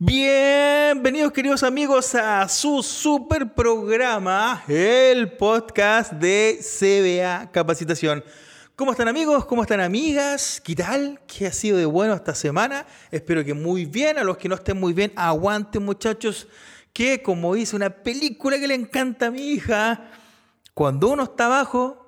Bienvenidos queridos amigos a su super programa, el podcast de CBA Capacitación. ¿Cómo están amigos? ¿Cómo están amigas? ¿Qué tal? ¿Qué ha sido de bueno esta semana? Espero que muy bien. A los que no estén muy bien, aguanten muchachos, que como dice una película que le encanta a mi hija, cuando uno está abajo,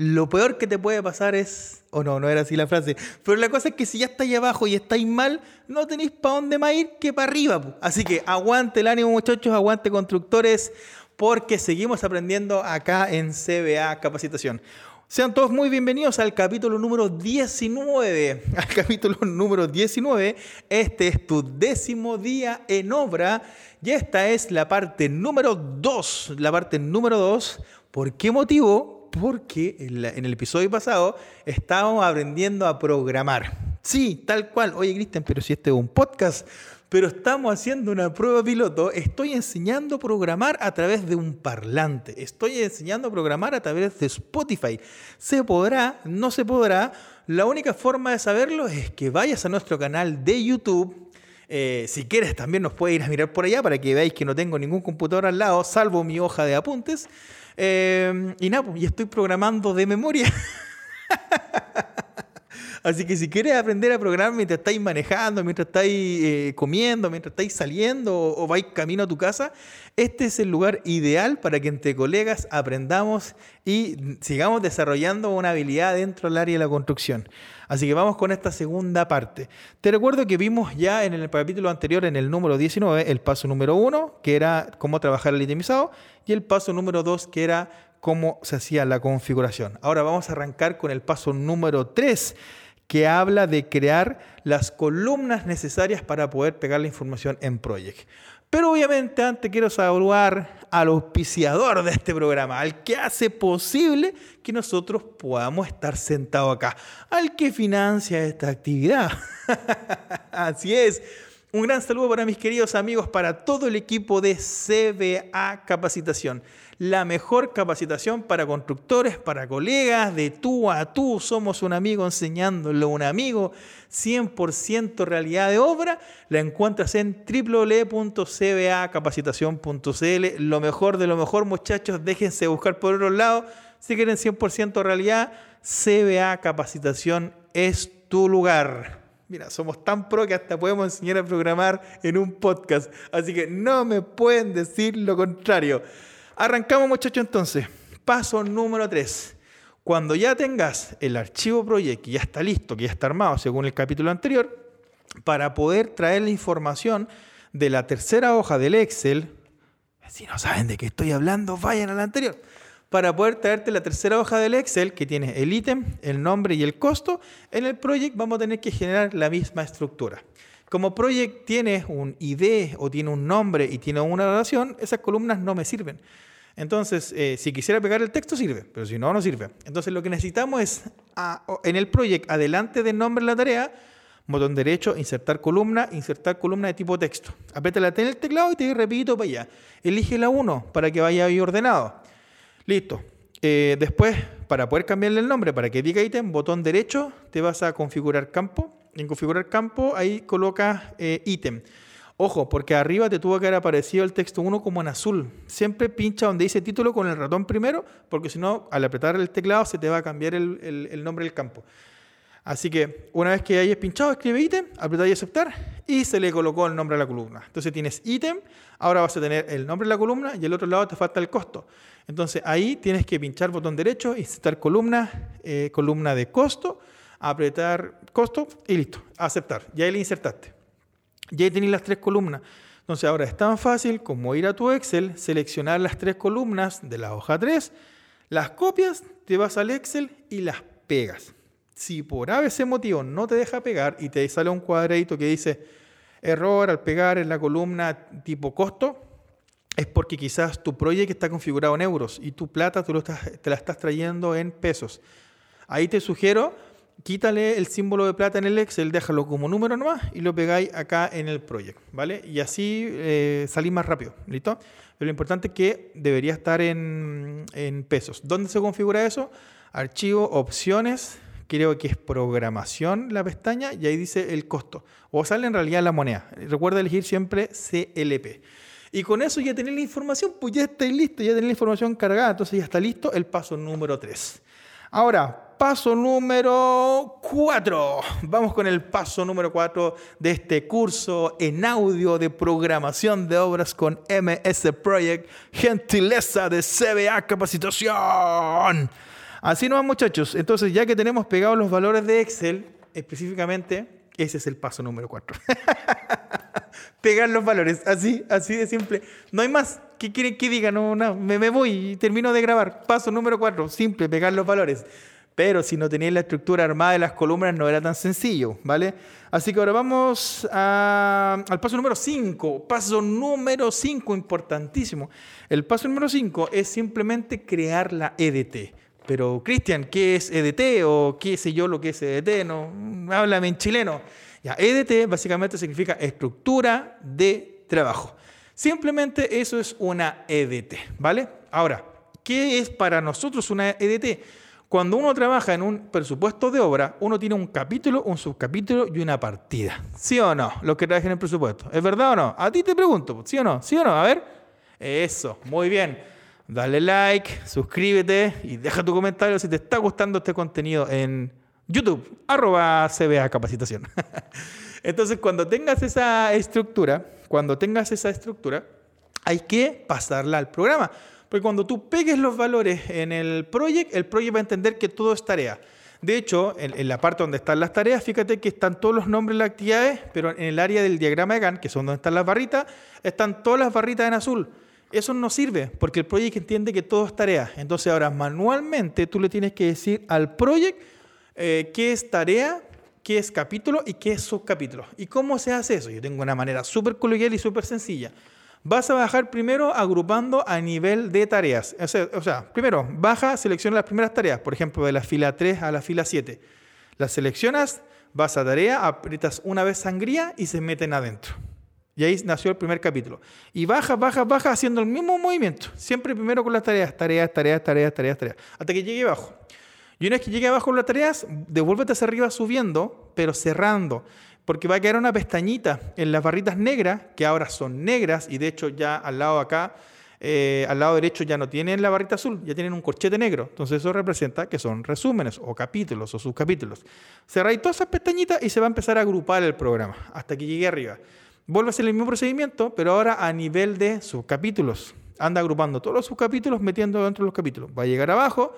lo peor que te puede pasar es, o no, no era así la frase, pero la cosa es que si ya estáis abajo y estáis mal, no tenéis para dónde más ir que para arriba. Así que aguante el ánimo muchachos, aguante constructores, porque seguimos aprendiendo acá en CBA Capacitación. Sean todos muy bienvenidos al capítulo número 19. Al capítulo número 19. Este es tu décimo día en obra y esta es la parte número 2. La parte número 2. ¿Por qué motivo? Porque en, el episodio pasado estábamos aprendiendo a programar. Sí, tal cual. Oye, Cristian, pero si este es un podcast, pero estamos haciendo una prueba piloto. Estoy enseñando a programar a través de un parlante. Estoy enseñando a programar a través de Spotify. ¿Se podrá? ¿No se podrá? La única forma de saberlo es que vayas a nuestro canal de YouTube. Eh, si quieres, también nos puedes ir a mirar por allá para que veáis que no tengo ningún computador al lado, salvo mi hoja de apuntes. Em, y nada, y estoy programando de memoria. Así que si quieres aprender a programar mientras estáis manejando, mientras estáis eh, comiendo, mientras estáis saliendo o, vais camino a tu casa, este es el lugar ideal para que entre colegas aprendamos y sigamos desarrollando una habilidad dentro del área de la construcción. Así que vamos con esta segunda parte. Te recuerdo que vimos ya en el capítulo anterior, en el número 19, el paso número 1, que era cómo trabajar el itemizado, y el paso número 2, que era cómo se hacía la configuración. Ahora vamos a arrancar con el paso número 3 que habla de crear las columnas necesarias para poder pegar la información en Project. Pero obviamente antes quiero saludar al auspiciador de este programa, al que hace posible que nosotros podamos estar sentados acá, al que financia esta actividad. Así es. Un gran saludo para mis queridos amigos, para todo el equipo de CBA Capacitación la mejor capacitación para constructores, para colegas, de tú a tú. Somos un amigo enseñándolo un amigo. 100% realidad de obra. La encuentras en www.cbacapacitación.cl. Lo mejor de lo mejor, muchachos. Déjense buscar por otro lado. Si quieren 100% realidad, CBA Capacitación es tu lugar. Mira, somos tan pro que hasta podemos enseñar a programar en un podcast. Así que no me pueden decir lo contrario. Arrancamos muchachos entonces. Paso número 3. Cuando ya tengas el archivo project que ya está listo, que ya está armado según el capítulo anterior, para poder traer la información de la tercera hoja del Excel, si no saben de qué estoy hablando, vayan a la anterior. Para poder traerte la tercera hoja del Excel, que tiene el ítem, el nombre y el costo, en el project vamos a tener que generar la misma estructura. Como project tiene un ID o tiene un nombre y tiene una relación, esas columnas no me sirven. Entonces, eh, si quisiera pegar el texto, sirve, pero si no, no sirve. Entonces, lo que necesitamos es, en el proyecto, adelante del nombre de la tarea, botón derecho, insertar columna, insertar columna de tipo texto. Aprieta la T en el teclado y te repito para allá. Elige la 1 para que vaya ahí ordenado. Listo. Eh, después, para poder cambiarle el nombre, para que diga ítem, botón derecho, te vas a configurar campo. En configurar campo, ahí colocas eh, ítem. Ojo, porque arriba te tuvo que haber aparecido el texto 1 como en azul. Siempre pincha donde dice título con el ratón primero, porque si no, al apretar el teclado se te va a cambiar el, nombre del campo. Así que una vez que hayas pinchado, escribe ítem, y aceptar y se le colocó el nombre a la columna. Entonces tienes ítem, ahora vas a tener el nombre de la columna y al otro lado te falta el costo. Entonces ahí tienes que pinchar botón derecho, insertar columna, eh, columna de costo, apretar costo y listo, aceptar. Ya ahí le insertaste. Ya ahí tenéis las tres columnas. Entonces ahora es tan fácil como ir a tu Excel, seleccionar las tres columnas de la hoja 3, las copias, te vas al Excel y las pegas. Si por ABC motivo no te deja pegar y te sale un cuadradito que dice error al pegar en la columna tipo costo, es porque quizás tu proyecto está configurado en euros y tu plata tú te la estás trayendo en pesos. Ahí te sugiero quítale el símbolo de plata en el Excel, déjalo como número nomás y lo pegáis acá en el proyecto, ¿vale? Y así eh, salís más rápido, ¿listo? Pero lo importante es que debería estar en, pesos. ¿Dónde se configura eso? Archivo, opciones, creo que es programación la pestaña, y ahí dice el costo. O sale en realidad la moneda. Recuerda elegir siempre CLP. Y con eso ya tenés la información, pues ya estáis listo, ya tenés la información cargada, entonces ya está listo el paso número 3. Ahora, paso número 4. Vamos con el paso número 4 de este curso en audio de programación de obras con MS Project, gentileza de CBA Capacitación. Así nomás muchachos, entonces ya que tenemos pegados los valores de Excel, específicamente ese es el paso número cuatro. Pegar los valores, así, así de simple. No hay más. ¿Qué quieren que diga? No, no, me, me voy y termino de grabar. Paso número cuatro, simple, pegar los valores. Pero si no tenéis la estructura armada de las columnas no era tan sencillo, ¿vale? Así que ahora vamos al paso número 5. Paso número 5, importantísimo. El paso número 5 es simplemente crear la EDT. Pero, Cristian, ¿qué es EDT? O qué sé yo lo que es EDT, no, háblame en chileno. Ya, EDT básicamente significa estructura de trabajo. Simplemente eso es una EDT, ¿vale? Ahora, ¿qué es para nosotros una EDT? Cuando uno trabaja en un presupuesto de obra, uno tiene un capítulo, un subcapítulo y una partida. ¿Sí o no? Los que trabajan en el presupuesto. ¿Es verdad o no? A ti te pregunto, ¿sí o no? ¿Sí o no? A ver. Eso, muy bien dale like, suscríbete y deja tu comentario si te está gustando este contenido en YouTube, arroba CBA Capacitación. Entonces, cuando tengas esa estructura, cuando tengas esa estructura, hay que pasarla al programa. Porque cuando tú pegues los valores en el proyecto, el proyecto va a entender que todo es tarea. De hecho, en, la parte donde están las tareas, fíjate que están todos los nombres de las actividades, pero en el área del diagrama de Gantt, que son donde están las barritas, están todas las barritas en azul. Eso no sirve porque el proyecto entiende que todo es tarea. Entonces ahora manualmente tú le tienes que decir al proyecto eh, qué es tarea, qué es capítulo y qué es subcapítulo. ¿Y cómo se hace eso? Yo tengo una manera súper coloquial y súper sencilla. Vas a bajar primero agrupando a nivel de tareas. O sea, o sea, primero, baja, selecciona las primeras tareas, por ejemplo, de la fila 3 a la fila 7. Las seleccionas, vas a tarea, aprietas una vez sangría y se meten adentro. Y ahí nació el primer capítulo. Y baja, baja, baja haciendo el mismo movimiento. Siempre primero con las tareas, tareas, tareas, tareas, tareas, tareas. Hasta que llegue abajo. Y una vez que llegue abajo con las tareas, devuélvete hacia arriba subiendo, pero cerrando. Porque va a quedar una pestañita en las barritas negras, que ahora son negras, y de hecho ya al lado acá, eh, al lado derecho ya no tienen la barrita azul, ya tienen un corchete negro. Entonces eso representa que son resúmenes o capítulos o subcapítulos. Cerráis todas esas pestañitas y se va a empezar a agrupar el programa hasta que llegue arriba. Vuelve a hacer el mismo procedimiento, pero ahora a nivel de subcapítulos. Anda agrupando todos los subcapítulos, metiendo dentro de los capítulos. Va a llegar abajo,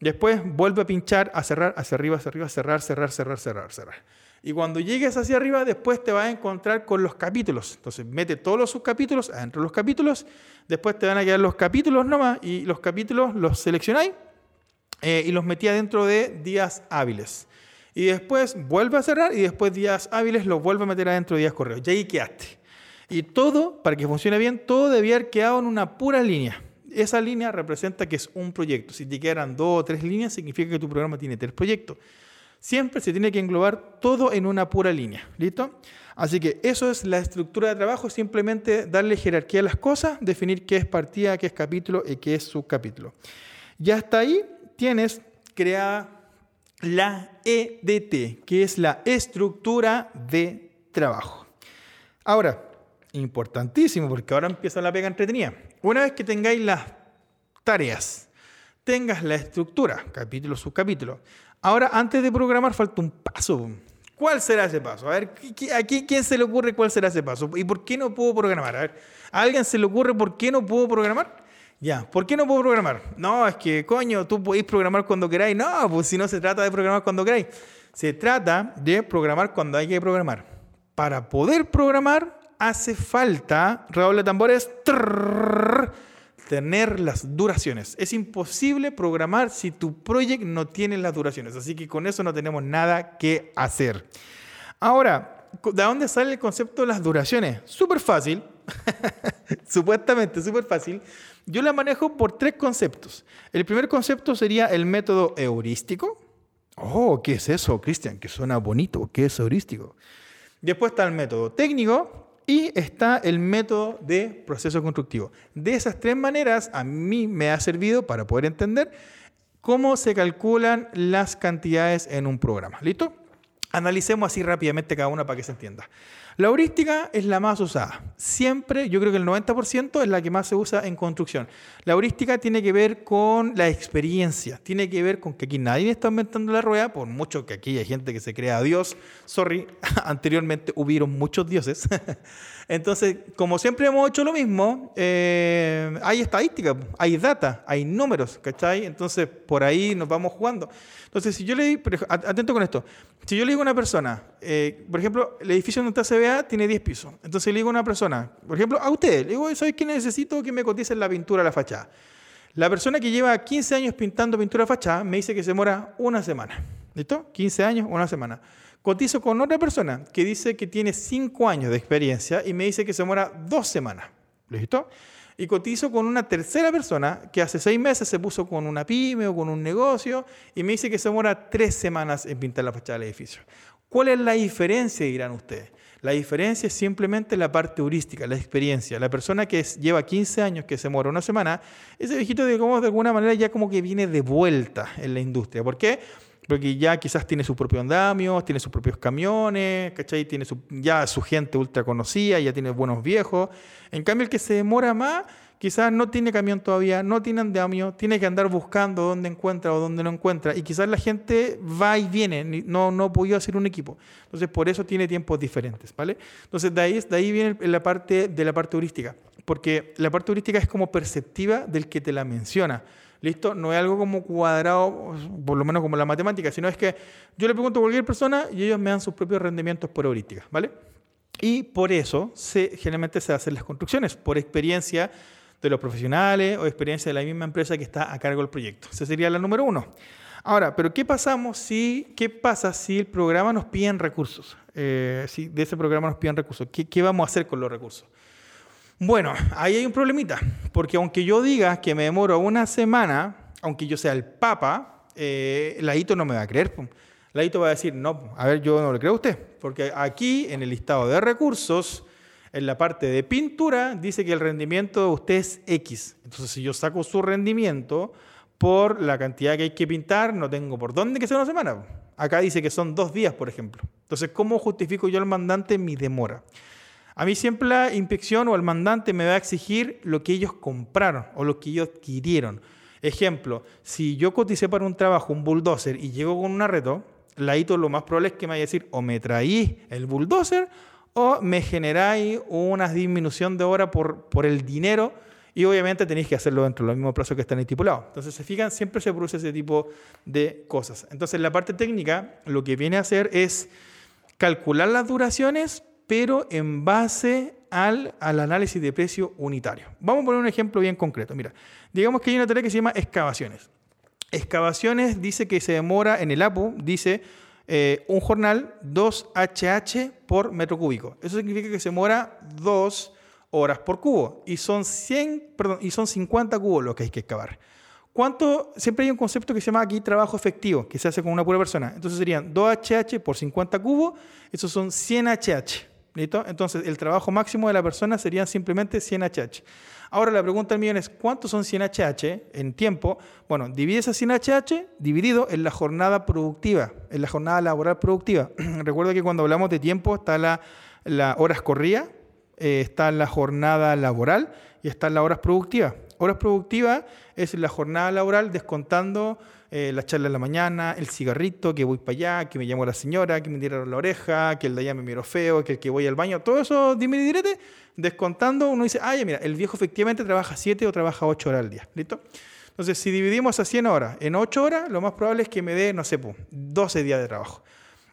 después vuelve a pinchar, a cerrar, hacia arriba, hacia arriba, cerrar, cerrar, cerrar, cerrar, cerrar. Y cuando llegues hacia arriba, después te vas a encontrar con los capítulos. Entonces, mete todos los subcapítulos adentro de los capítulos. Después te van a quedar los capítulos nomás. Y los capítulos los seleccionáis eh, y los metí dentro de días hábiles y después vuelve a cerrar y después días hábiles lo vuelve a meter adentro de días correos. Y ahí quedaste. Y todo, para que funcione bien, todo debía haber quedado en una pura línea. Esa línea representa que es un proyecto. Si te quedan dos o tres líneas, significa que tu programa tiene tres proyectos. Siempre se tiene que englobar todo en una pura línea. ¿Listo? Así que eso es la estructura de trabajo, simplemente darle jerarquía a las cosas, definir qué es partida, qué es capítulo y qué es subcapítulo. Y hasta ahí tienes creada la EDT, que es la estructura de trabajo. Ahora, importantísimo, porque ahora empieza la pega entretenida. Una vez que tengáis las tareas, tengas la estructura, capítulo, subcapítulo. Ahora, antes de programar, falta un paso. ¿Cuál será ese paso? A ver, ¿a quién se le ocurre cuál será ese paso? ¿Y por qué no puedo programar? A ver, ¿a alguien se le ocurre por qué no puedo programar? Ya, ¿por qué no puedo programar? No, es que, coño, tú podéis programar cuando queráis. No, pues si no se trata de programar cuando queráis. Se trata de programar cuando hay que programar. Para poder programar hace falta, redoble de tambores, tener las duraciones. Es imposible programar si tu proyecto no tiene las duraciones. Así que con eso no tenemos nada que hacer. Ahora, ¿de dónde sale el concepto de las duraciones? Súper fácil. Supuestamente súper fácil yo la manejo por tres conceptos. El primer concepto sería el método heurístico. Oh, ¿qué es eso, Cristian? Que suena bonito. ¿Qué es heurístico? Después está el método técnico y está el método de proceso constructivo. De esas tres maneras, a mí me ha servido para poder entender cómo se calculan las cantidades en un programa. ¿Listo? Analicemos así rápidamente cada una para que se entienda. La heurística es la más usada. Siempre, yo creo que el 90% es la que más se usa en construcción. La heurística tiene que ver con la experiencia, tiene que ver con que aquí nadie está inventando la rueda, por mucho que aquí hay gente que se crea Dios. Sorry, anteriormente hubieron muchos dioses. Entonces, como siempre hemos hecho lo mismo, eh, hay estadística, hay data, hay números, ¿cachai? Entonces, por ahí nos vamos jugando. Entonces, si yo le digo, atento con esto, si yo le digo a una persona, eh, por ejemplo, el edificio donde está CBA tiene 10 pisos, entonces le digo a una persona, por ejemplo, a usted, le digo, ¿sabes qué necesito que me coticen la pintura de la fachada? La persona que lleva 15 años pintando pintura de fachada me dice que se demora una semana. ¿Listo? 15 años, una semana. Cotizo con otra persona que dice que tiene 5 años de experiencia y me dice que se demora dos semanas. ¿Listo? Y cotizo con una tercera persona que hace seis meses se puso con una pyme o con un negocio y me dice que se demora tres semanas en pintar la fachada del edificio. ¿Cuál es la diferencia, dirán ustedes? La diferencia es simplemente la parte heurística, la experiencia. La persona que lleva 15 años, que se demora una semana, ese viejito de, de alguna manera ya como que viene de vuelta en la industria. ¿Por qué? Porque ya quizás tiene su propio andamio, tiene sus propios camiones, ¿cachai? Tiene su, ya su gente ultra conocida, ya tiene buenos viejos. En cambio, el que se demora más, quizás no tiene camión todavía, no tiene andamio, tiene que andar buscando dónde encuentra o dónde no encuentra. Y quizás la gente va y viene, no, no podido hacer un equipo. Entonces, por eso tiene tiempos diferentes, ¿vale? Entonces, de ahí, de ahí viene la parte de la parte turística, porque la parte turística es como perceptiva del que te la menciona. ¿Listo? No es algo como cuadrado, por lo menos como la matemática, sino es que yo le pregunto a cualquier persona y ellos me dan sus propios rendimientos por heurística, ¿vale? Y por eso generalmente se hacen las construcciones, por experiencia de los profesionales o experiencia de la misma empresa que está a cargo del proyecto. Esa sería la número uno. Ahora, pero ¿qué, pasamos si, qué pasa si el programa nos pide recursos? Eh, si de ese programa nos piden recursos, ¿qué, ¿qué vamos a hacer con los recursos? Bueno, ahí hay un problemita, porque aunque yo diga que me demoro una semana, aunque yo sea el papa, eh, la ITO no me va a creer. La ITO va a decir, no, a ver, yo no le creo a usted, porque aquí en el listado de recursos, en la parte de pintura, dice que el rendimiento de usted es X. Entonces, si yo saco su rendimiento por la cantidad que hay que pintar, no tengo por dónde que sea una semana. Acá dice que son dos días, por ejemplo. Entonces, ¿cómo justifico yo al mandante mi demora? A mí siempre la inspección o el mandante me va a exigir lo que ellos compraron o lo que ellos adquirieron. Ejemplo, si yo coticé para un trabajo un bulldozer y llego con un arreto, la ITO lo más probable es que me vaya a decir o me traí el bulldozer o me generáis una disminución de hora por, por el dinero y obviamente tenéis que hacerlo dentro del mismo plazo que están estipulados. Entonces, se fijan, siempre se produce ese tipo de cosas. Entonces, la parte técnica lo que viene a hacer es calcular las duraciones pero en base al, análisis de precio unitario. Vamos a poner un ejemplo bien concreto. Mira, digamos que hay una tarea que se llama excavaciones. Excavaciones dice que se demora en el APU, dice eh, un jornal 2 HH por metro cúbico. Eso significa que se demora 2 horas por cubo y son 100, perdón, y son 50 cubos lo que hay que excavar. ¿Cuánto? Siempre hay un concepto que se llama aquí trabajo efectivo, que se hace con una pura persona. Entonces serían 2 HH por 50 cubos, esos son 100 HH. ¿Listo? Entonces, el trabajo máximo de la persona serían simplemente 100 HH. Ahora, la pregunta del millón es, ¿cuántos son 100 HH en tiempo? Bueno, divide esa 100 HH dividido en la jornada productiva, en la jornada laboral productiva. Recuerda que cuando hablamos de tiempo está la, horas corridas, eh, está la jornada laboral y están las horas productivas. Horas productivas es la jornada laboral descontando eh, la charla en la mañana, el cigarrito, que voy para allá, que me llamo la señora, que me tiraron la oreja, que el de allá me miro feo, que el que voy al baño, todo eso, dime y direte, descontando, uno dice, ah, mira, el viejo efectivamente trabaja 7 o trabaja 8 horas al día, ¿listo? Entonces, si dividimos a 100 horas en 8 horas, lo más probable es que me dé, no sé, 12 días de trabajo.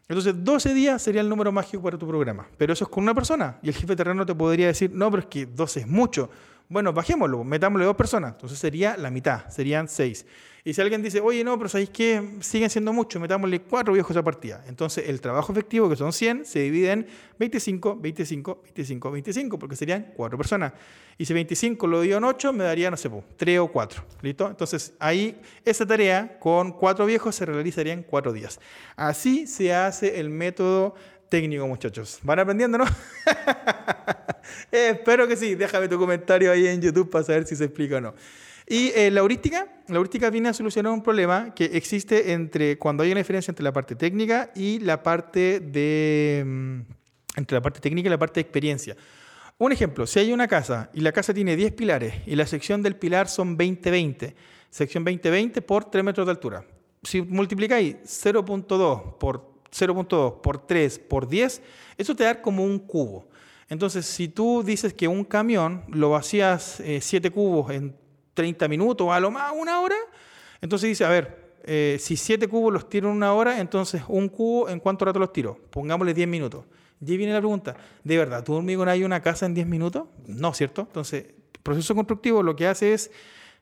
Entonces, 12 días sería el número mágico para tu programa. Pero eso es con una persona. Y el jefe terreno te podría decir, no, pero es que 12 es mucho. Bueno, bajémoslo, metámosle dos personas. Entonces sería la mitad, serían seis. Y si alguien dice, oye, no, pero ¿sabéis qué? Siguen siendo muchos, metámosle cuatro viejos a partida. Entonces el trabajo efectivo, que son 100, se divide en 25, 25, 25, 25, porque serían cuatro personas. Y si 25 lo dio en 8, me daría, no sé, tres o cuatro. ¿Listo? Entonces ahí esa tarea con cuatro viejos se realizaría en cuatro días. Así se hace el método técnico, muchachos. ¿Van aprendiendo, no? espero que sí. Déjame tu comentario ahí en YouTube para saber si se explica o no. Y eh, la heurística, la heurística viene a solucionar un problema que existe entre cuando hay una diferencia entre la parte técnica y la parte de mm, entre la parte técnica y la parte de experiencia. Un ejemplo, si hay una casa y la casa tiene 10 pilares y la sección del pilar son 20-20, sección 20-20 por 3 metros de altura. Si multiplicáis 0.2 por 0.2 por 3 por 10, eso te da como un cubo. Entonces, si tú dices que un camión lo vacías 7 eh, cubos en 30 minutos a lo más una hora. Entonces dice, a ver, eh, si 7 cubos los tiro en una hora, entonces un cubo, ¿en cuánto rato los tiro? Pongámosle 10 minutos. Y viene la pregunta, ¿de verdad tú hormigón hay una casa en 10 minutos? No, ¿cierto? Entonces, el proceso constructivo lo que hace es,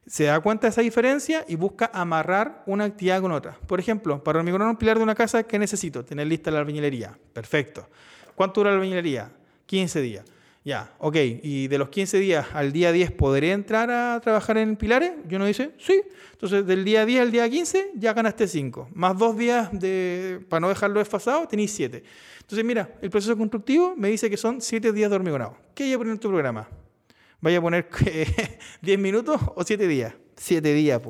se da cuenta de esa diferencia y busca amarrar una actividad con otra. Por ejemplo, para hormigonar un pilar de una casa, ¿qué necesito? Tener lista la albañilería. Perfecto. ¿Cuánto dura la albañilería? 15 días. Ya, ok. ¿Y de los 15 días al día 10 podré entrar a trabajar en pilares? Yo no dice, sí. Entonces, del día 10 al día 15 ya ganaste 5. Más dos días de, para no dejarlo desfasado, tenéis 7. Entonces, mira, el proceso constructivo me dice que son 7 días de hormigonado. ¿Qué hay a poner en tu programa? ¿Vaya a poner 10 minutos o 7 días? 7 días.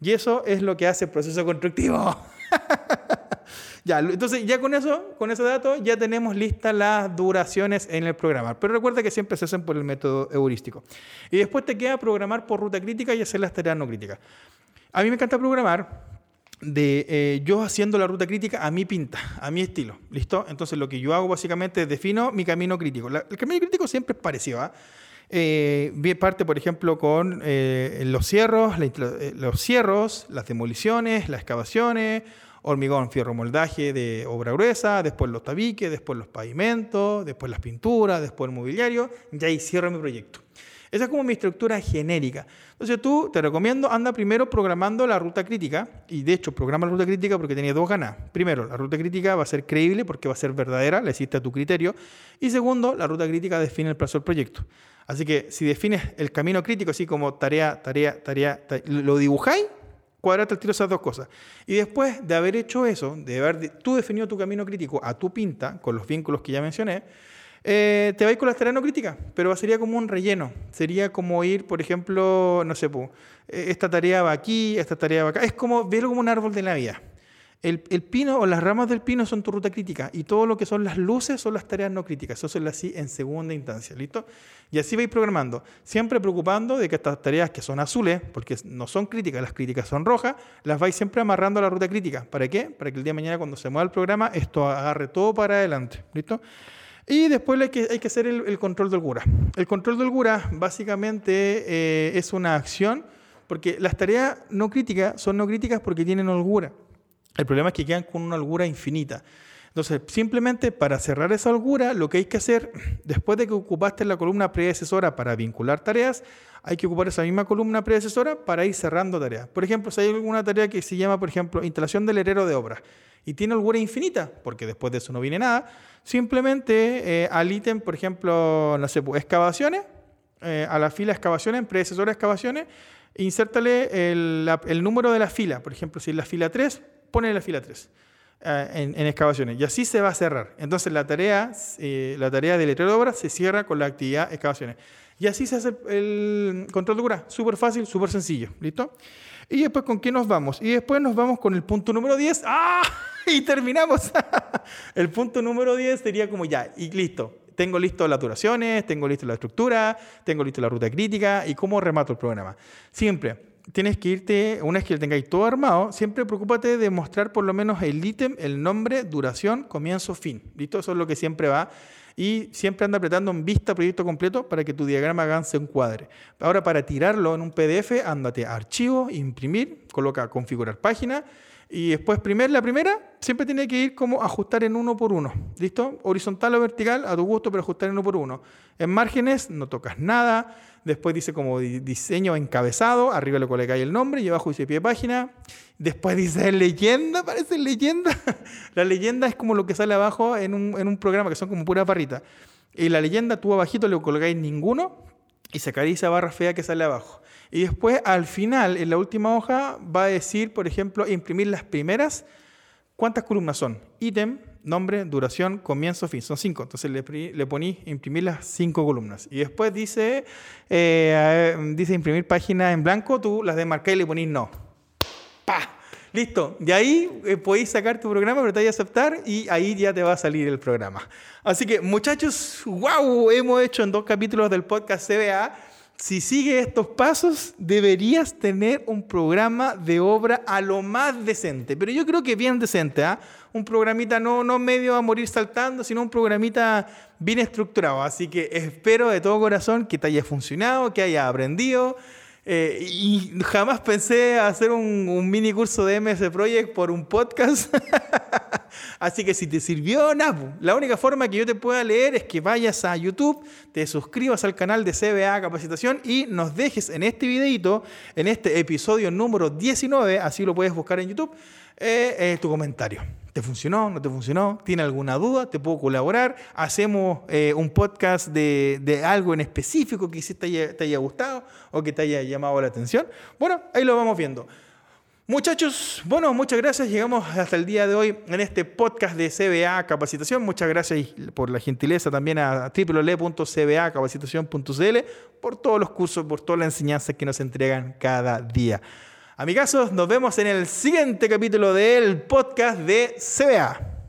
Y eso es lo que hace el proceso constructivo. Ya, entonces ya con eso, con ese dato, ya tenemos listas las duraciones en el programa. Pero recuerda que siempre se hacen por el método heurístico. Y después te queda programar por ruta crítica y hacer las tareas no críticas. A mí me encanta programar de eh, yo haciendo la ruta crítica a mi pinta, a mi estilo. ¿Listo? Entonces lo que yo hago básicamente es defino mi camino crítico. el camino crítico siempre es parecido. ¿ah? ¿eh? parte, por ejemplo, con eh, los cierros, eh, los cierros, las demoliciones, las excavaciones, hormigón, fierro, moldaje de obra gruesa, después los tabiques, después los pavimentos, después las pinturas, después el mobiliario, y ahí cierro mi proyecto. Esa es como mi estructura genérica. Entonces tú, te recomiendo, anda primero programando la ruta crítica, y de hecho programa la ruta crítica porque tenía dos ganas. Primero, la ruta crítica va a ser creíble porque va a ser verdadera, le hiciste a tu criterio. Y segundo, la ruta crítica define el plazo del proyecto. Así que si defines el camino crítico así como tarea, tarea, tarea, tarea lo dibujáis, cuadrate al tiro esas dos cosas. Y después de haber hecho eso, de haber tú definido tu camino crítico a tu pinta, con los vínculos que ya mencioné, eh, te vais con las tareas no críticas, pero sería como un relleno. Sería como ir, por ejemplo, no sé, eh, esta tarea va aquí, esta tarea va acá. Es como verlo como un árbol de la El, pino o las ramas del pino son tu ruta crítica y todo lo que son las luces son las tareas no críticas. Eso es así en segunda instancia, ¿listo? Y así vais programando, siempre preocupando de que estas tareas que son azules, porque no son críticas, las críticas son rojas, las vais siempre amarrando a la ruta crítica. ¿Para qué? Para que el día de mañana cuando se mueva el programa esto agarre todo para adelante, ¿listo? Y después hay que, hay que hacer el, control de holgura. El control de holgura básicamente eh, es una acción, porque las tareas no críticas son no críticas porque tienen holgura. El problema es que quedan con una holgura infinita. Entonces, simplemente para cerrar esa holgura, lo que hay que hacer, después de que ocupaste la columna predecesora para vincular tareas, hay que ocupar esa misma columna predecesora para ir cerrando tareas. Por ejemplo, si hay alguna tarea que se llama, por ejemplo, instalación del herero de obra y tiene holgura infinita, porque después de eso no viene nada, simplemente eh, al ítem, por ejemplo, no sé, pues, excavaciones, eh, a la fila excavaciones, predecesora excavaciones, insértale el, el número de la fila. Por ejemplo, si es la fila 3, pone la fila 3 eh, en, excavaciones. Y así se va a cerrar. Entonces la tarea, eh, la tarea del letrero de obra se cierra con la actividad excavaciones. Y así se hace el control de cura. Súper fácil, súper sencillo. ¿Listo? Y después, ¿con qué nos vamos? Y después nos vamos con el punto número 10. ¡Ah! Y terminamos. el punto número 10 sería como ya, y listo. Tengo listo las duraciones, tengo listo la estructura, tengo listo la ruta crítica y cómo remato el programa. Siempre tienes que irte, una vez que lo tengáis todo armado, siempre preocúpate de mostrar por lo menos el ítem, el nombre, duración, comienzo, fin. ¿Listo? Eso es lo que siempre va. Y siempre anda apretando en vista proyecto completo para que tu diagrama se encuadre. Ahora, para tirarlo en un PDF, ándate a archivo, imprimir, coloca configurar página y después, primer, la primera, siempre tiene que ir como ajustar en uno por uno. ¿Listo? Horizontal o vertical, a tu gusto, pero ajustar en uno por uno. En márgenes, no tocas nada. Después dice como diseño encabezado, arriba le colocáis el nombre y abajo dice pie de página. Después dice leyenda, parece leyenda. la leyenda es como lo que sale abajo en un, en un programa, que son como puras barritas. Y la leyenda, tú abajito le colocáis ninguno y sacaréis esa barra fea que sale abajo. Y después, al final, en la última hoja, va a decir, por ejemplo, imprimir las primeras. ¿Cuántas columnas son? Ítem, nombre, duración, comienzo, fin. Son cinco. Entonces le, le ponís imprimir las cinco columnas. Y después dice, eh, dice imprimir página en blanco, tú las desmarcás y le ponís no. ¡Pah! Listo. De ahí eh, podéis sacar tu programa, pero te voy a aceptar y ahí ya te va a salir el programa. Así que, muchachos, wow, hemos hecho en dos capítulos del podcast CBA si sigues estos pasos, deberías tener un programa de obra a lo más decente. Pero yo creo que bien decente, ¿ah? Un programita no, no medio a morir saltando, sino un programita bien estructurado. Así que espero de todo corazón que te haya funcionado, que hayas aprendido y jamás pensé hacer un, mini curso de MS Project por un podcast. Así que si te sirvió, nada. La única forma que yo te pueda leer es que vayas a YouTube, te suscribas al canal de CBA Capacitación y nos dejes en este videito, en este episodio número 19, así lo puedes buscar en YouTube, eh, eh, tu comentario. ¿Te funcionó? ¿No te funcionó? ¿Tiene alguna duda? ¿Te puedo colaborar? ¿Hacemos eh, un podcast de, algo en específico que te haya, te haya gustado o que te haya llamado la atención? Bueno, ahí lo vamos viendo. Muchachos, bueno, muchas gracias. Llegamos hasta el día de hoy en este podcast de CBA Capacitación. Muchas gracias por la gentileza también a www.cbacapacitación.cl por todos los cursos, por todas las enseñanzas que nos entregan cada día. Amigazos, nos vemos en el siguiente capítulo del podcast de CBA.